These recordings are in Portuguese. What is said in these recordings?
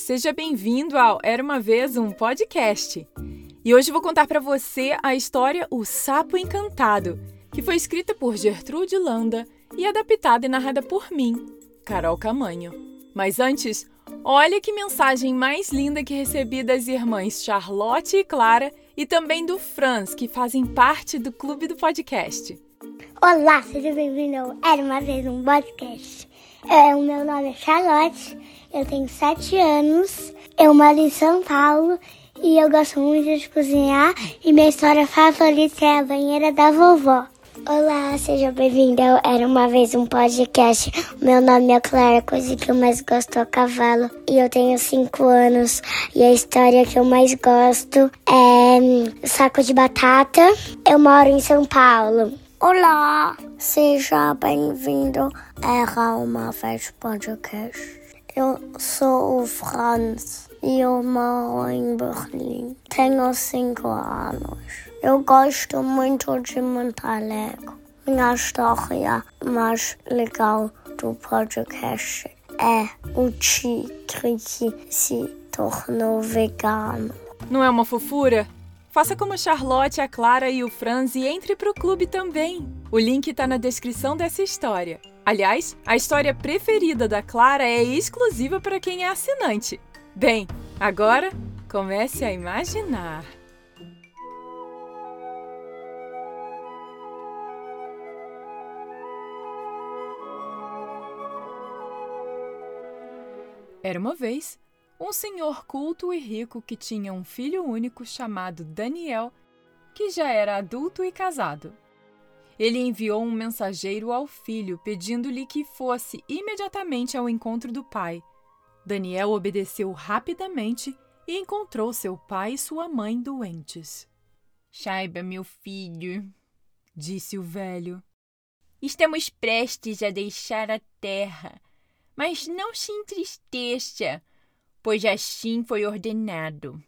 seja bem-vindo ao Era uma vez um podcast. E hoje vou contar para você a história O Sapo Encantado, que foi escrita por Gertrude Landa e adaptada e narrada por mim, Carol Camanho. Mas antes, olha que mensagem mais linda que recebi das irmãs Charlotte e Clara e também do Franz, que fazem parte do clube do podcast. Olá, seja bem-vindo ao Era uma vez um podcast. É, o meu nome é Charlotte, eu tenho 7 anos, eu moro em São Paulo e eu gosto muito de cozinhar e minha história favorita é a banheira da vovó. Olá, seja bem-vindo ao Era Uma Vez Um Podcast. Meu nome é Clara, coisa que eu mais gosto é cavalo. E eu tenho 5 anos. E a história que eu mais gosto é hum, Saco de Batata. Eu moro em São Paulo. Olá, seja bem-vindo Era Uma Vez Podcast. Eu sou o Franz e eu moro em Berlim. Tenho 5 anos. Eu gosto muito de montar Lego. Minha história mais legal do podcast é o tigre que se tornou vegano. Não é uma fofura? Faça como a Charlotte, a Clara e o Franz e entre pro clube também. O link está na descrição dessa história. Aliás, a história preferida da Clara é exclusiva para quem é assinante. Bem, agora comece a imaginar. Era uma vez um senhor culto e rico que tinha um filho único chamado Daniel, que já era adulto e casado. Ele enviou um mensageiro ao filho pedindo-lhe que fosse imediatamente ao encontro do pai. Daniel obedeceu rapidamente e encontrou seu pai e sua mãe doentes. Saiba, meu filho, disse o velho. Estamos prestes a deixar a terra mas não se entristeça, pois assim foi ordenado.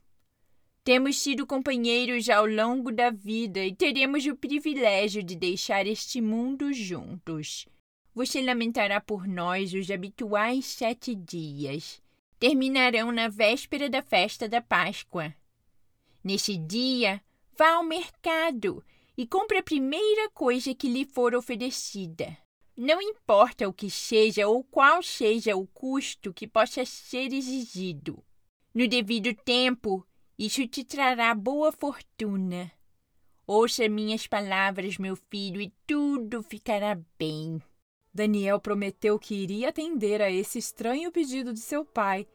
Temos sido companheiros ao longo da vida e teremos o privilégio de deixar este mundo juntos. Você lamentará por nós os habituais sete dias. Terminarão na véspera da festa da Páscoa. Nesse dia, vá ao mercado e compre a primeira coisa que lhe for oferecida. Não importa o que seja ou qual seja o custo que possa ser exigido. No devido tempo, isso te trará boa fortuna. Ouça minhas palavras, meu filho, e tudo ficará bem. Daniel prometeu que iria atender a esse estranho pedido de seu pai,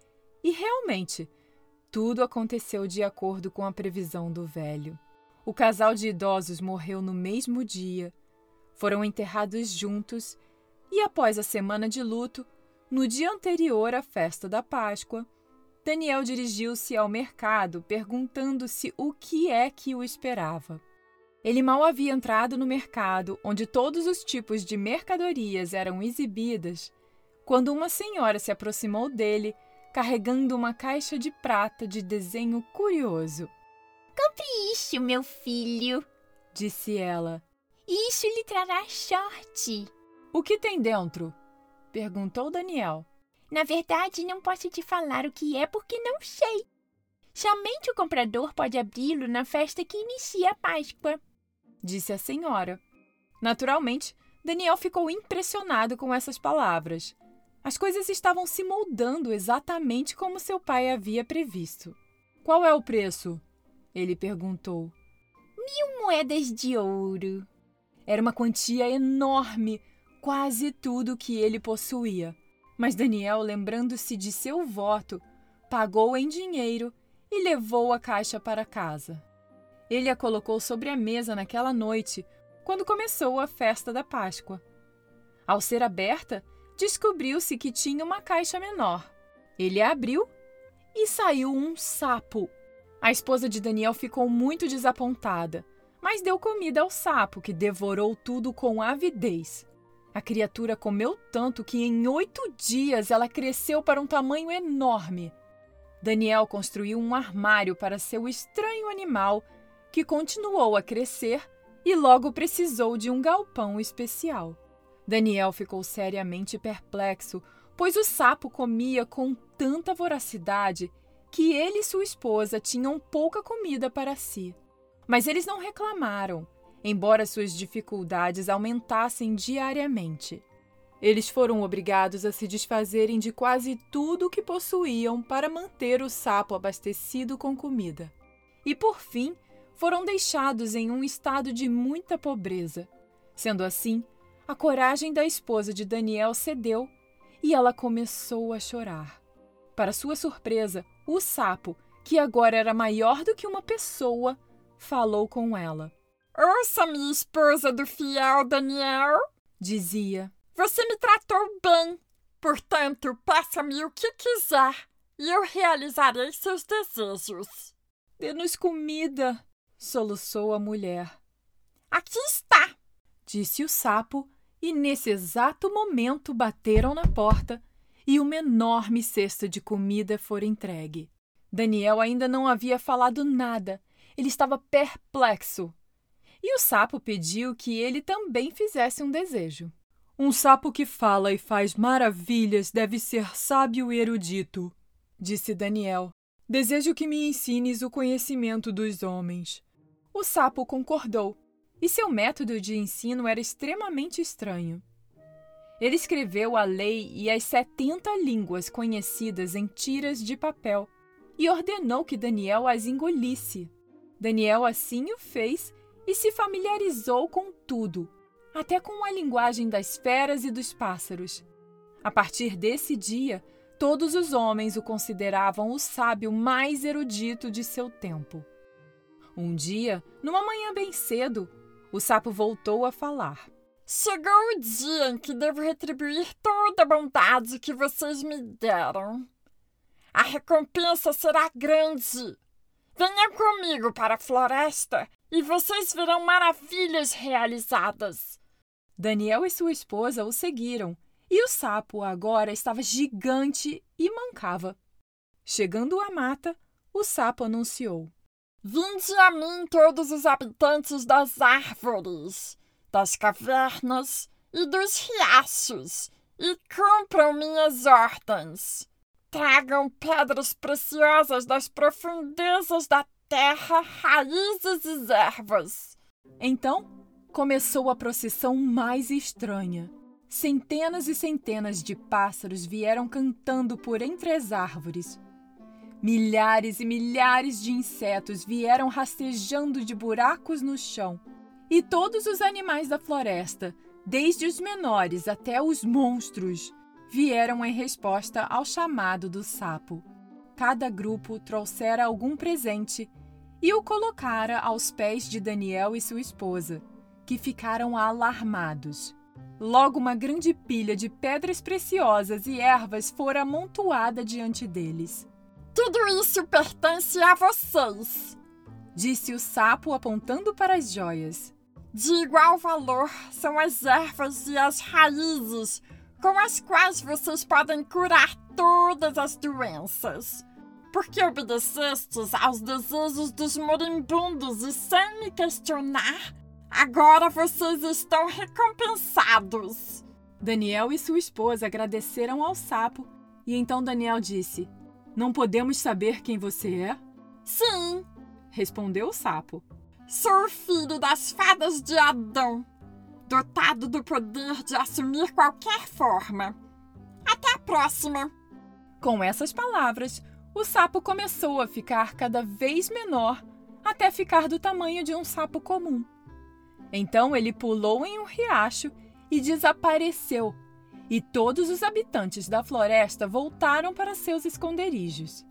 e realmente, tudo aconteceu de acordo com a previsão do velho. O casal de idosos morreu no mesmo dia foram enterrados juntos e, após a semana de luto, no dia anterior à festa da Páscoa, Daniel dirigiu-se ao mercado perguntando-se o que é que o esperava. Ele mal havia entrado no mercado, onde todos os tipos de mercadorias eram exibidas, quando uma senhora se aproximou dele, carregando uma caixa de prata de desenho curioso. Compre isso, meu filho, disse ela. Isso lhe trará sorte. O que tem dentro? perguntou Daniel. Na verdade, não posso te falar o que é porque não sei. Somente o comprador pode abri-lo na festa que inicia a Páscoa, disse a senhora. Naturalmente, Daniel ficou impressionado com essas palavras. As coisas estavam se moldando exatamente como seu pai havia previsto. Qual é o preço? Ele perguntou. Mil moedas de ouro, era uma quantia enorme, quase tudo que ele possuía. Mas Daniel, lembrando-se de seu voto, pagou em dinheiro e levou a caixa para casa. Ele a colocou sobre a mesa naquela noite, quando começou a festa da Páscoa. Ao ser aberta, descobriu-se que tinha uma caixa menor. Ele a abriu e saiu um sapo. A esposa de Daniel ficou muito desapontada mas deu comida ao sapo, que devorou tudo com avidez. A criatura comeu tanto que em oito dias ela cresceu para um tamanho enorme. Daniel construiu um armário para seu estranho animal, que continuou a crescer e logo precisou de um galpão especial. Daniel ficou seriamente perplexo pois o sapo comia com tanta voracidade que ele e sua esposa tinham pouca comida para si. Mas eles não reclamaram, embora suas dificuldades aumentassem diariamente. Eles foram obrigados a se desfazerem de quase tudo o que possuíam para manter o sapo abastecido com comida. E por fim, foram deixados em um estado de muita pobreza. Sendo assim, a coragem da esposa de Daniel cedeu e ela começou a chorar. Para sua surpresa, o sapo, que agora era maior do que uma pessoa, falou com ela. Ouça, minha esposa do fiel Daniel, dizia. Você me tratou bem, portanto, peça-me o que quiser e eu realizarei seus desejos. Dê-nos comida, soluçou a mulher. Aqui está, disse o sapo, e nesse exato momento bateram na porta e uma enorme cesta de comida foi entregue. Daniel ainda não havia falado nada, ele estava perplexo. E o sapo pediu que ele também fizesse um desejo. Um sapo que fala e faz maravilhas deve ser sábio e erudito, disse Daniel. Desejo que me ensines o conhecimento dos homens. O sapo concordou, e seu método de ensino era extremamente estranho. Ele escreveu a lei e as setenta línguas conhecidas em tiras de papel e ordenou que Daniel as engolisse. Daniel assim o fez e se familiarizou com tudo, até com a linguagem das feras e dos pássaros. A partir desse dia, todos os homens o consideravam o sábio mais erudito de seu tempo. Um dia, numa manhã bem cedo, o sapo voltou a falar. Chegou o dia em que devo retribuir toda a bondade que vocês me deram. A recompensa será grande. Venham comigo para a floresta e vocês verão maravilhas realizadas. Daniel e sua esposa o seguiram, e o sapo agora estava gigante e mancava. Chegando à mata, o sapo anunciou: Vinde a mim todos os habitantes das árvores, das cavernas e dos riachos, e cumpram minhas ordens. Tragam pedras preciosas das profundezas da terra, raízes e ervas. Então começou a procissão mais estranha. Centenas e centenas de pássaros vieram cantando por entre as árvores. Milhares e milhares de insetos vieram rastejando de buracos no chão. E todos os animais da floresta, desde os menores até os monstros, vieram em resposta ao chamado do sapo. Cada grupo trouxera algum presente e o colocara aos pés de Daniel e sua esposa, que ficaram alarmados. Logo, uma grande pilha de pedras preciosas e ervas fora amontoada diante deles. Tudo isso pertence a vocês, disse o sapo apontando para as joias. De igual valor são as ervas e as raízes, com as quais vocês podem curar todas as doenças. Porque obedecestes aos desejos dos moribundos e sem me questionar, agora vocês estão recompensados. Daniel e sua esposa agradeceram ao sapo, e então Daniel disse: não podemos saber quem você é? Sim, respondeu o sapo. Sou o filho das fadas de Adão, dotado do poder de assumir qualquer forma. Até a próxima! Com essas palavras, o sapo começou a ficar cada vez menor até ficar do tamanho de um sapo comum. Então ele pulou em um riacho e desapareceu e todos os habitantes da floresta voltaram para seus esconderijos.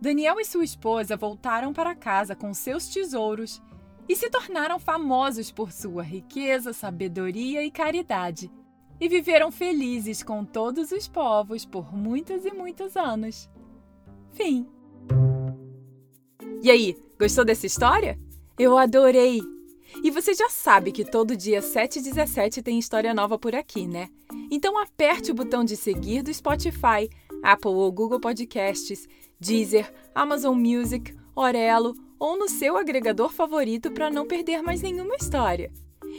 Daniel e sua esposa voltaram para casa com seus tesouros e se tornaram famosos por sua riqueza, sabedoria e caridade. E viveram felizes com todos os povos por muitos e muitos anos. Fim. E aí, gostou dessa história? Eu adorei! E você já sabe que todo dia 7 e 17 tem história nova por aqui, né? Então aperte o botão de seguir do Spotify, Apple ou Google Podcasts, Deezer, Amazon Music, Orelo ou no seu agregador favorito para não perder mais nenhuma história.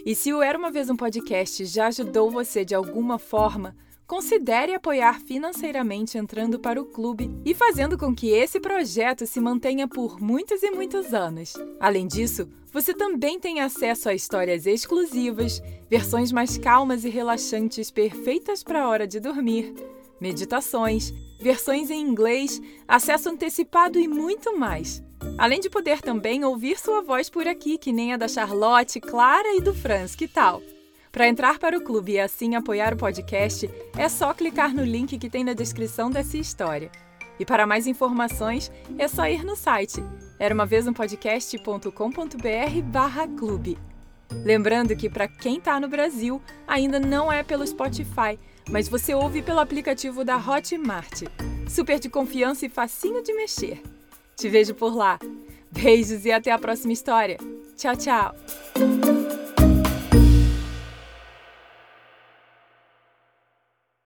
E se o Era Uma Vez um Podcast já ajudou você de alguma forma, considere apoiar financeiramente entrando para o clube e fazendo com que esse projeto se mantenha por muitos e muitos anos. Além disso, você também tem acesso a histórias exclusivas, versões mais calmas e relaxantes perfeitas para a hora de dormir, meditações, versões em inglês, acesso antecipado e muito mais. Além de poder também ouvir sua voz por aqui, que nem a da Charlotte, Clara e do Franz, que tal? Para entrar para o clube e assim apoiar o podcast, é só clicar no link que tem na descrição dessa história. E para mais informações, é só ir no site era uma vez um barra clube. Lembrando que para quem está no Brasil, ainda não é pelo Spotify, mas você ouve pelo aplicativo da Hotmart. Super de confiança e facinho de mexer. Te vejo por lá. Beijos e até a próxima história. Tchau, tchau!